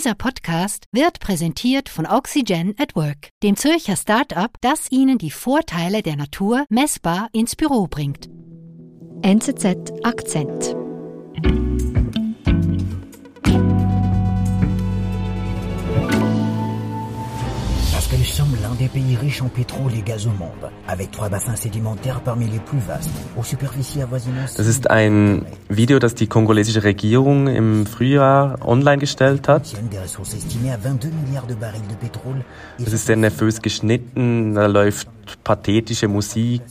Dieser Podcast wird präsentiert von Oxygen at Work, dem Zürcher Start-up, das Ihnen die Vorteile der Natur messbar ins Büro bringt. NZZ Akzent. Sommes l'un des pays riches en pétrole et gaz au monde, avec trois bassins sédimentaires parmi les plus vastes, aux superficies avoisinant... Das ist ein Video, das die kongolesische Regierung im Frühjahr online gestellt hat. Es ist sehr nervös geschnitten, da läuft pathetische Musik.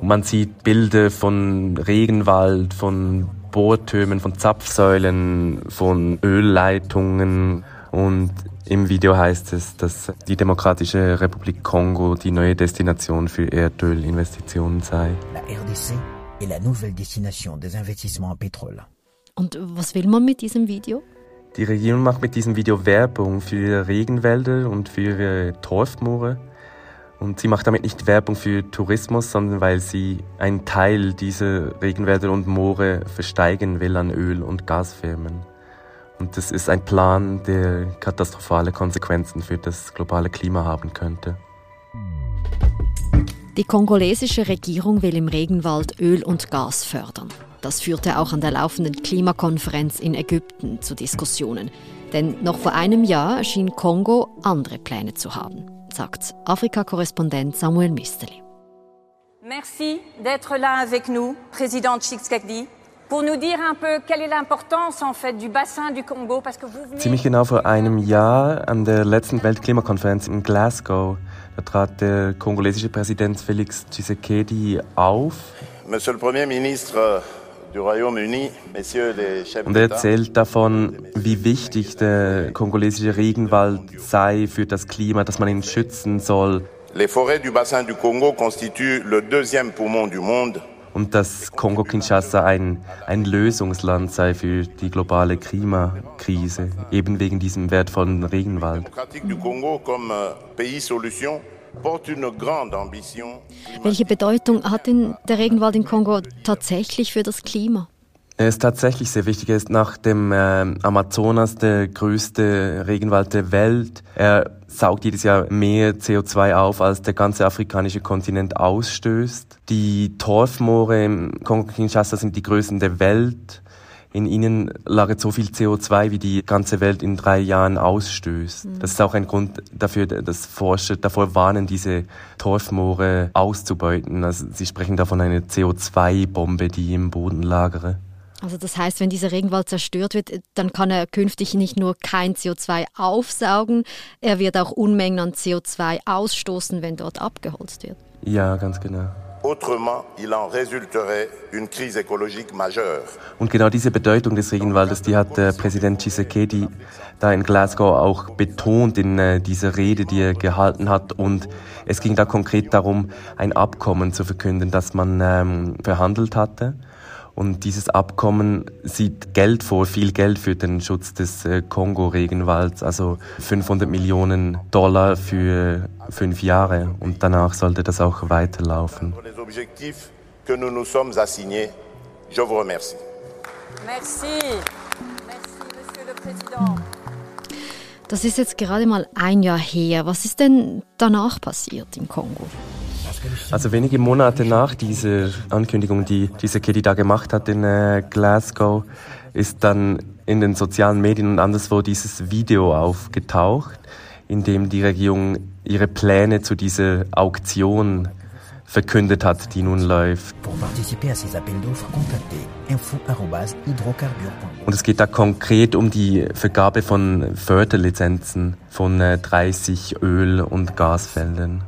Man sieht Bilder von Regenwald, von Bohrtürmen, von Zapfsäulen, von Ölleitungen und im Video heißt es, dass die Demokratische Republik Kongo die neue Destination für Erdölinvestitionen sei. La RDC est la nouvelle destination des investissements en pétrole. Und was will man mit diesem Video? Die Regierung macht mit diesem Video Werbung für Regenwälder und für ihre Torfmoore. Und sie macht damit nicht Werbung für Tourismus, sondern weil sie einen Teil dieser Regenwälder und Moore versteigen will an Öl- und Gasfirmen. Und das ist ein Plan, der katastrophale Konsequenzen für das globale Klima haben könnte. Die kongolesische Regierung will im Regenwald Öl und Gas fördern. Das führte auch an der laufenden Klimakonferenz in Ägypten zu Diskussionen. Denn noch vor einem Jahr schien Kongo andere Pläne zu haben, sagt Afrika-Korrespondent Samuel Misteli. Merci d'être là avec nous, Président Tshisekedi Ziemlich genau vor einem Jahr an der letzten Weltklimakonferenz in Glasgow, da trat der kongolesische Präsident Felix Tshisekedi auf. Monsieur le Premier Ministre du Royaume-Uni, Messieurs les chefs Und er erzählt davon, wie wichtig der kongolesische Regenwald sei für das Klima, dass man ihn schützen soll. Les forêts du bassin du Congo constituent le deuxième poumon du monde und dass Kongo-Kinshasa ein, ein Lösungsland sei für die globale Klimakrise, eben wegen diesem wertvollen Regenwald. Welche Bedeutung hat denn der Regenwald in Kongo tatsächlich für das Klima? Er ist tatsächlich sehr wichtig. Er ist nach dem äh, Amazonas der größte Regenwald der Welt. Er saugt jedes Jahr mehr CO2 auf, als der ganze afrikanische Kontinent ausstößt. Die Torfmoore im Kongo-Kinshasa sind die größten der Welt. In ihnen lagert so viel CO2, wie die ganze Welt in drei Jahren ausstößt. Mhm. Das ist auch ein Grund dafür, dass Forscher davor warnen, diese Torfmoore auszubeuten. Also sie sprechen davon eine CO2-Bombe, die im Boden lagere. Also das heißt, wenn dieser Regenwald zerstört wird, dann kann er künftig nicht nur kein CO2 aufsaugen, er wird auch Unmengen an CO2 ausstoßen, wenn dort abgeholzt wird. Ja, ganz genau. Autrement, il en résulterait une crise écologique majeure. Und genau diese Bedeutung des Regenwaldes, die hat äh, Präsident Tshisekedi da in Glasgow auch betont in äh, dieser Rede, die er gehalten hat. Und es ging da konkret darum, ein Abkommen zu verkünden, das man ähm, verhandelt hatte. Und dieses Abkommen sieht Geld vor, viel Geld für den Schutz des äh, Kongo-Regenwalds, also 500 Millionen Dollar für fünf Jahre. Und danach sollte das auch weiterlaufen. Das ist jetzt gerade mal ein Jahr her. Was ist denn danach passiert im Kongo? Also wenige Monate nach dieser Ankündigung, die diese Kitty da gemacht hat in äh, Glasgow, ist dann in den sozialen Medien und anderswo dieses Video aufgetaucht, in dem die Regierung ihre Pläne zu dieser Auktion verkündet hat, die nun läuft. Und es geht da konkret um die Vergabe von Förderlizenzen von 30 äh, Öl- und Gasfeldern.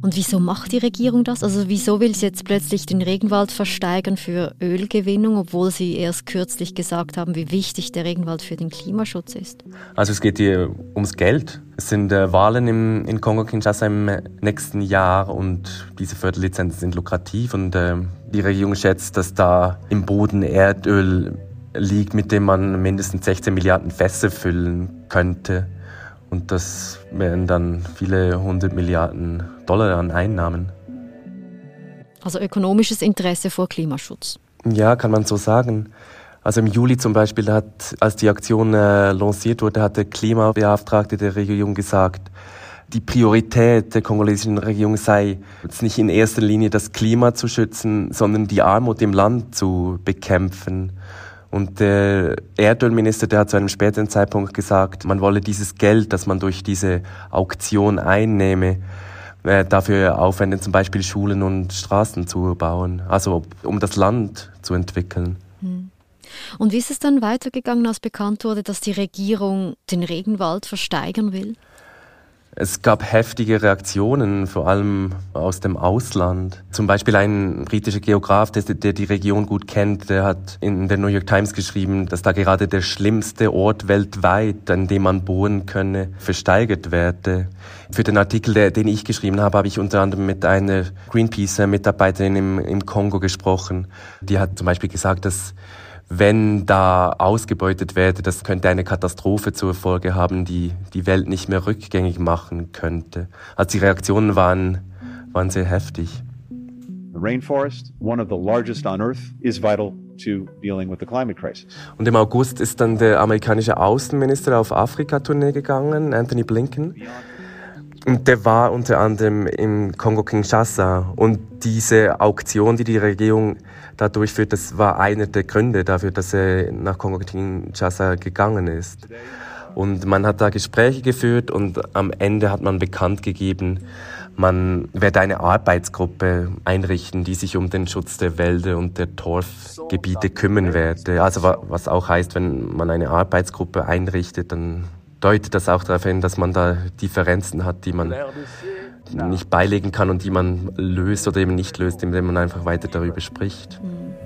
Und wieso macht die Regierung das? Also wieso will sie jetzt plötzlich den Regenwald versteigern für Ölgewinnung, obwohl sie erst kürzlich gesagt haben, wie wichtig der Regenwald für den Klimaschutz ist? Also es geht hier ums Geld. Es sind äh, Wahlen im, in Kongo-Kinshasa im nächsten Jahr und diese Förderlizenzen sind lukrativ und äh, die Regierung schätzt, dass da im Boden Erdöl liegt, mit dem man mindestens 16 Milliarden Fässer füllen könnte. Und das wären dann viele hundert Milliarden Dollar an Einnahmen. Also ökonomisches Interesse vor Klimaschutz. Ja, kann man so sagen. Also im Juli zum Beispiel hat, als die Aktion äh, lanciert wurde, hat der Klimabeauftragte der Regierung gesagt, die Priorität der kongolesischen Regierung sei jetzt nicht in erster Linie das Klima zu schützen, sondern die Armut im Land zu bekämpfen. Und der Erdölminister, der hat zu einem späteren Zeitpunkt gesagt, man wolle dieses Geld, das man durch diese Auktion einnehme, äh, dafür aufwenden, zum Beispiel Schulen und Straßen zu bauen, also um das Land zu entwickeln. Hm. Und wie ist es dann weitergegangen, als bekannt wurde, dass die Regierung den Regenwald versteigern will? Es gab heftige Reaktionen, vor allem aus dem Ausland. Zum Beispiel ein britischer Geograf, der, der, die Region gut kennt, der hat in der New York Times geschrieben, dass da gerade der schlimmste Ort weltweit, an dem man bohren könne, versteigert werde. Für den Artikel, der, den ich geschrieben habe, habe ich unter anderem mit einer Greenpeace-Mitarbeiterin im, im Kongo gesprochen. Die hat zum Beispiel gesagt, dass wenn da ausgebeutet werde, das könnte eine Katastrophe zur Folge haben, die die Welt nicht mehr rückgängig machen könnte. Also die Reaktionen waren, waren sehr heftig. The rainforest, one of the largest on Earth, is vital to dealing with the climate crisis. Und im August ist dann der amerikanische Außenminister auf Afrika-Tournee gegangen, Anthony Blinken. Und der war unter anderem im Kongo-Kinshasa. Und diese Auktion, die die Regierung da durchführt, das war einer der Gründe dafür, dass er nach Kongo-Kinshasa gegangen ist. Und man hat da Gespräche geführt und am Ende hat man bekannt gegeben, man werde eine Arbeitsgruppe einrichten, die sich um den Schutz der Wälder und der Torfgebiete kümmern werde. Also was auch heißt, wenn man eine Arbeitsgruppe einrichtet, dann deutet das auch darauf hin, dass man da Differenzen hat, die man nicht beilegen kann und die man löst oder eben nicht löst, indem man einfach weiter darüber spricht.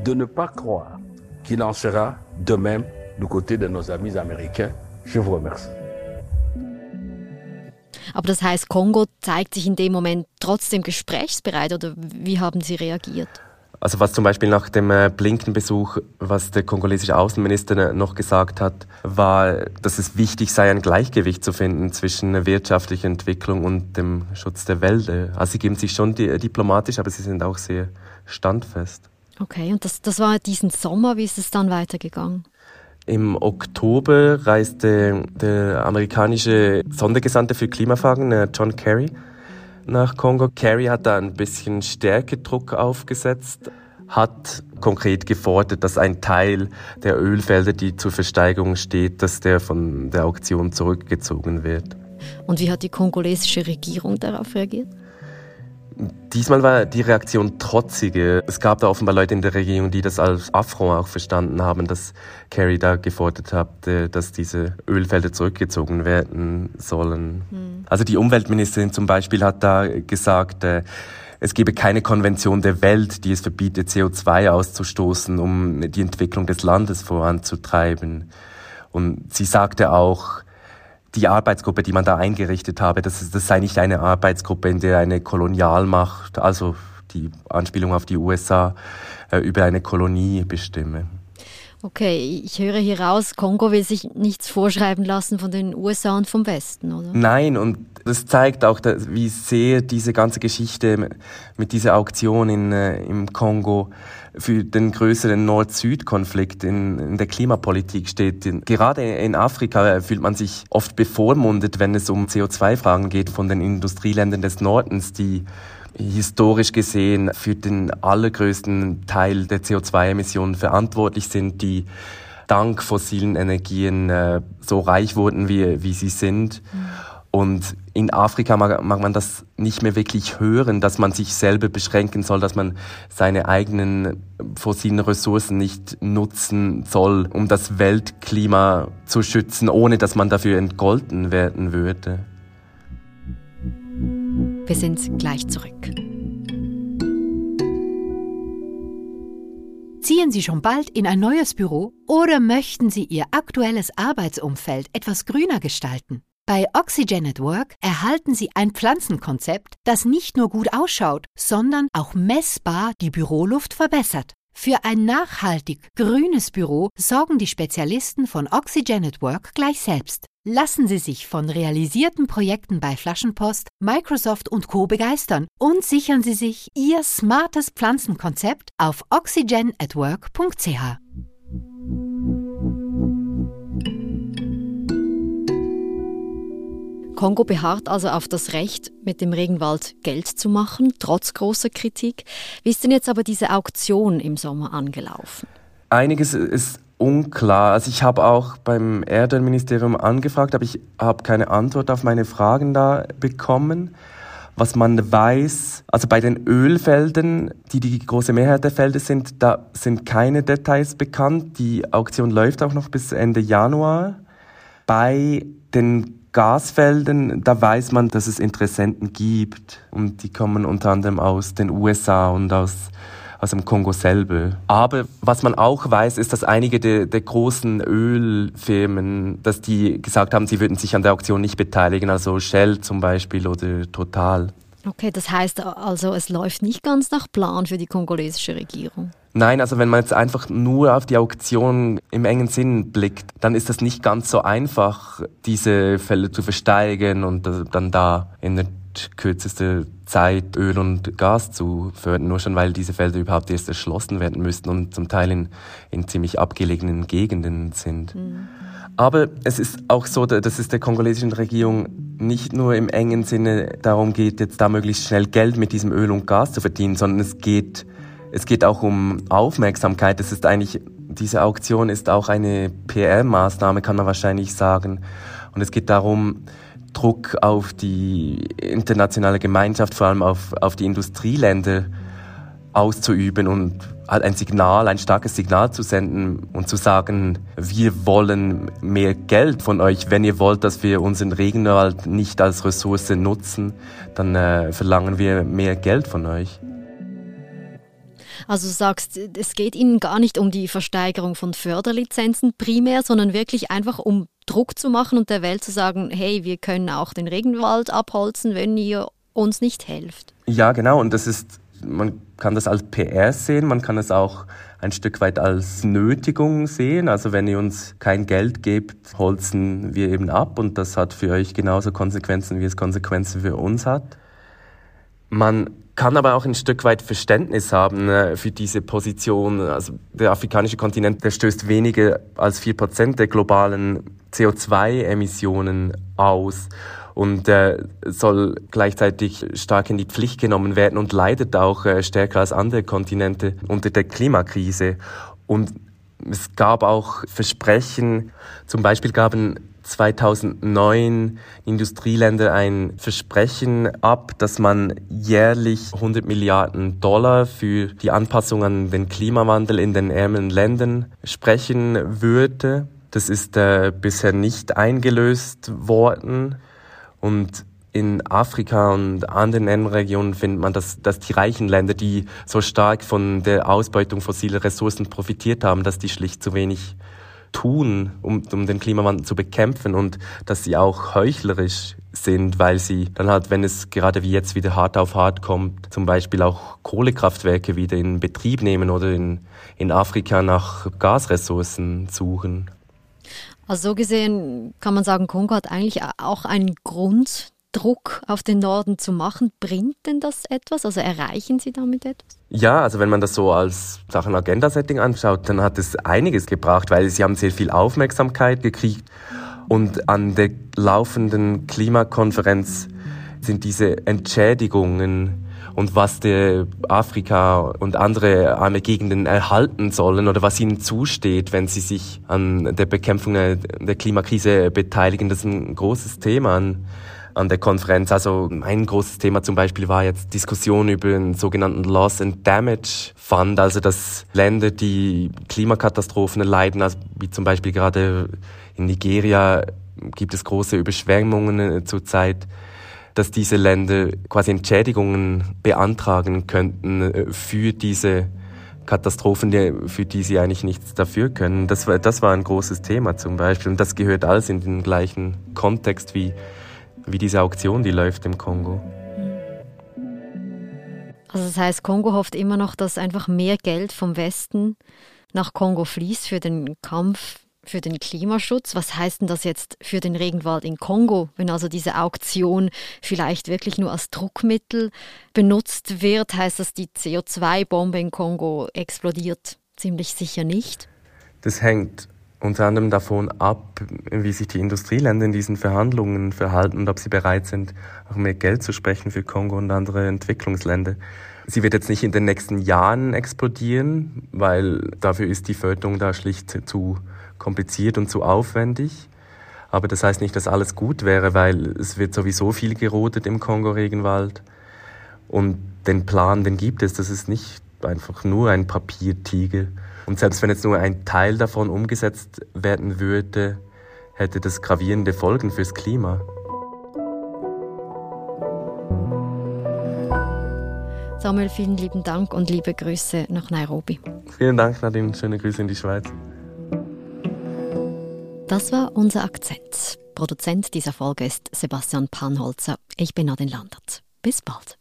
De ne pas croire qu'il en sera de même du côté de nos amis américains. Je vous remercie. Aber das heißt, Kongo zeigt sich in dem Moment trotzdem gesprächsbereit oder wie haben Sie reagiert? Also was zum Beispiel nach dem äh, Blinken-Besuch, was der kongolesische Außenminister äh, noch gesagt hat, war, dass es wichtig sei, ein Gleichgewicht zu finden zwischen wirtschaftlicher Entwicklung und dem Schutz der Wälder. Also sie geben sich schon äh, diplomatisch, aber sie sind auch sehr standfest. Okay, und das, das war diesen Sommer. Wie ist es dann weitergegangen? Im Oktober reiste der amerikanische Sondergesandte für Klimafragen, John Kerry, nach Kongo. Kerry hat da ein bisschen stärker Druck aufgesetzt, hat konkret gefordert, dass ein Teil der Ölfelder, die zur Versteigerung steht, dass der von der Auktion zurückgezogen wird. Und wie hat die kongolesische Regierung darauf reagiert? Diesmal war die Reaktion trotzige. Es gab da offenbar Leute in der Regierung, die das als Affront auch verstanden haben, dass Kerry da gefordert hat, dass diese Ölfelder zurückgezogen werden sollen. Hm. Also die Umweltministerin zum Beispiel hat da gesagt, äh, es gebe keine Konvention der Welt, die es verbietet, CO2 auszustoßen, um die Entwicklung des Landes voranzutreiben. Und sie sagte auch, die Arbeitsgruppe, die man da eingerichtet habe, das, das sei nicht eine Arbeitsgruppe, in der eine Kolonialmacht, also die Anspielung auf die USA, äh, über eine Kolonie bestimme. Okay, ich höre hier raus, Kongo will sich nichts vorschreiben lassen von den USA und vom Westen, oder? Nein, und das zeigt auch, wie sehr diese ganze Geschichte mit dieser Auktion in, äh, im Kongo für den größeren Nord-Süd-Konflikt in, in, der Klimapolitik steht. Gerade in Afrika fühlt man sich oft bevormundet, wenn es um CO2-Fragen geht von den Industrieländern des Nordens, die historisch gesehen für den allergrößten Teil der CO2-Emissionen verantwortlich sind, die dank fossilen Energien äh, so reich wurden, wie, wie sie sind. Mhm. Und in Afrika mag, mag man das nicht mehr wirklich hören, dass man sich selber beschränken soll, dass man seine eigenen fossilen Ressourcen nicht nutzen soll, um das Weltklima zu schützen, ohne dass man dafür entgolten werden würde. Wir sind gleich zurück. Ziehen Sie schon bald in ein neues Büro oder möchten Sie Ihr aktuelles Arbeitsumfeld etwas grüner gestalten? Bei Oxygen at Work erhalten Sie ein Pflanzenkonzept, das nicht nur gut ausschaut, sondern auch messbar die Büroluft verbessert. Für ein nachhaltig grünes Büro sorgen die Spezialisten von Oxygen at Work gleich selbst. Lassen Sie sich von realisierten Projekten bei Flaschenpost, Microsoft und Co begeistern und sichern Sie sich Ihr smartes Pflanzenkonzept auf oxygenatwork.ch. Kongo beharrt also auf das Recht, mit dem Regenwald Geld zu machen, trotz großer Kritik. Wie ist denn jetzt aber diese Auktion im Sommer angelaufen? Einiges ist unklar. Also ich habe auch beim Erdölministerium angefragt, aber ich habe keine Antwort auf meine Fragen da bekommen. Was man weiß, also bei den Ölfeldern, die die große Mehrheit der Felder sind, da sind keine Details bekannt. Die Auktion läuft auch noch bis Ende Januar. Bei den Gasfeldern, da weiß man, dass es Interessenten gibt und die kommen unter anderem aus den USA und aus aus dem Kongo selber. Aber was man auch weiß, ist, dass einige der, der großen Ölfirmen, dass die gesagt haben, sie würden sich an der Auktion nicht beteiligen, also Shell zum Beispiel oder Total. Okay, das heißt also, es läuft nicht ganz nach Plan für die kongolesische Regierung. Nein, also wenn man jetzt einfach nur auf die Auktion im engen Sinn blickt, dann ist das nicht ganz so einfach, diese Fälle zu versteigen und dann da in der kürzester Zeit Öl und Gas zu fördern, nur schon weil diese Felder überhaupt erst erschlossen werden müssten und zum Teil in, in ziemlich abgelegenen Gegenden sind. Mhm. Aber es ist auch so, dass es der kongolesischen Regierung nicht nur im engen Sinne darum geht, jetzt da möglichst schnell Geld mit diesem Öl und Gas zu verdienen, sondern es geht, es geht auch um Aufmerksamkeit. Es ist eigentlich, diese Auktion ist auch eine PR-Maßnahme, kann man wahrscheinlich sagen. Und es geht darum, Druck auf die internationale Gemeinschaft, vor allem auf, auf die Industrieländer auszuüben und halt ein Signal, ein starkes Signal zu senden und zu sagen, wir wollen mehr Geld von euch. Wenn ihr wollt, dass wir unseren Regenwald nicht als Ressource nutzen, dann äh, verlangen wir mehr Geld von euch. Also du sagst, es geht Ihnen gar nicht um die Versteigerung von Förderlizenzen primär, sondern wirklich einfach um Druck zu machen und der Welt zu sagen, hey, wir können auch den Regenwald abholzen, wenn ihr uns nicht helft. Ja, genau. Und das ist, man kann das als PR sehen, man kann es auch ein Stück weit als Nötigung sehen. Also wenn ihr uns kein Geld gebt, holzen wir eben ab und das hat für euch genauso Konsequenzen, wie es Konsequenzen für uns hat. Man kann aber auch ein Stück weit Verständnis haben äh, für diese Position. Also der afrikanische Kontinent, der stößt weniger als vier Prozent der globalen CO2-Emissionen aus und äh, soll gleichzeitig stark in die Pflicht genommen werden und leidet auch äh, stärker als andere Kontinente unter der Klimakrise. Und es gab auch Versprechen, zum Beispiel gaben 2009 Industrieländer ein Versprechen ab, dass man jährlich 100 Milliarden Dollar für die Anpassung an den Klimawandel in den ärmeren Ländern sprechen würde. Das ist äh, bisher nicht eingelöst worden und in Afrika und anderen Regionen findet man, dass, dass die reichen Länder, die so stark von der Ausbeutung fossiler Ressourcen profitiert haben, dass die schlicht zu wenig tun, um, um den Klimawandel zu bekämpfen und dass sie auch heuchlerisch sind, weil sie dann halt, wenn es gerade wie jetzt wieder hart auf hart kommt, zum Beispiel auch Kohlekraftwerke wieder in Betrieb nehmen oder in, in Afrika nach Gasressourcen suchen. Also so gesehen kann man sagen, Kongo hat eigentlich auch einen Grund, Druck auf den Norden zu machen. Bringt denn das etwas? Also erreichen Sie damit etwas? Ja, also wenn man das so als Sachen Agenda-Setting anschaut, dann hat es einiges gebracht, weil sie haben sehr viel Aufmerksamkeit gekriegt. Und an der laufenden Klimakonferenz sind diese Entschädigungen und was der Afrika und andere arme Gegenden erhalten sollen oder was ihnen zusteht, wenn sie sich an der Bekämpfung der Klimakrise beteiligen, das ist ein großes Thema an der Konferenz. Also ein großes Thema zum Beispiel war jetzt Diskussion über den sogenannten Loss and Damage Fund, also dass Länder, die Klimakatastrophen erleiden, also wie zum Beispiel gerade in Nigeria gibt es große Überschwemmungen zurzeit, dass diese Länder quasi Entschädigungen beantragen könnten äh, für diese Katastrophen, für die sie eigentlich nichts dafür können. Das war, das war ein großes Thema zum Beispiel. Und das gehört alles in den gleichen Kontext wie wie diese Auktion, die läuft im Kongo. Also das heißt, Kongo hofft immer noch, dass einfach mehr Geld vom Westen nach Kongo fließt für den Kampf für den Klimaschutz. Was heißt denn das jetzt für den Regenwald in Kongo, wenn also diese Auktion vielleicht wirklich nur als Druckmittel benutzt wird? Heißt das, die CO2-Bombe in Kongo explodiert ziemlich sicher nicht? Das hängt unter anderem davon ab, wie sich die Industrieländer in diesen Verhandlungen verhalten und ob sie bereit sind, auch mehr Geld zu sprechen für Kongo und andere Entwicklungsländer. Sie wird jetzt nicht in den nächsten Jahren explodieren, weil dafür ist die Förderung da schlicht zu kompliziert und zu aufwendig. Aber das heißt nicht, dass alles gut wäre, weil es wird sowieso viel gerodet im Kongo-Regenwald. Und den Plan, den gibt es. Das ist nicht einfach nur ein Papiertiger. Und selbst wenn jetzt nur ein Teil davon umgesetzt werden würde, hätte das gravierende Folgen fürs Klima. Samuel, vielen lieben Dank und liebe Grüße nach Nairobi. Vielen Dank, Nadine. Schöne Grüße in die Schweiz. Das war unser Akzent. Produzent dieser Folge ist Sebastian Panholzer. Ich bin Nadine Landert. Bis bald.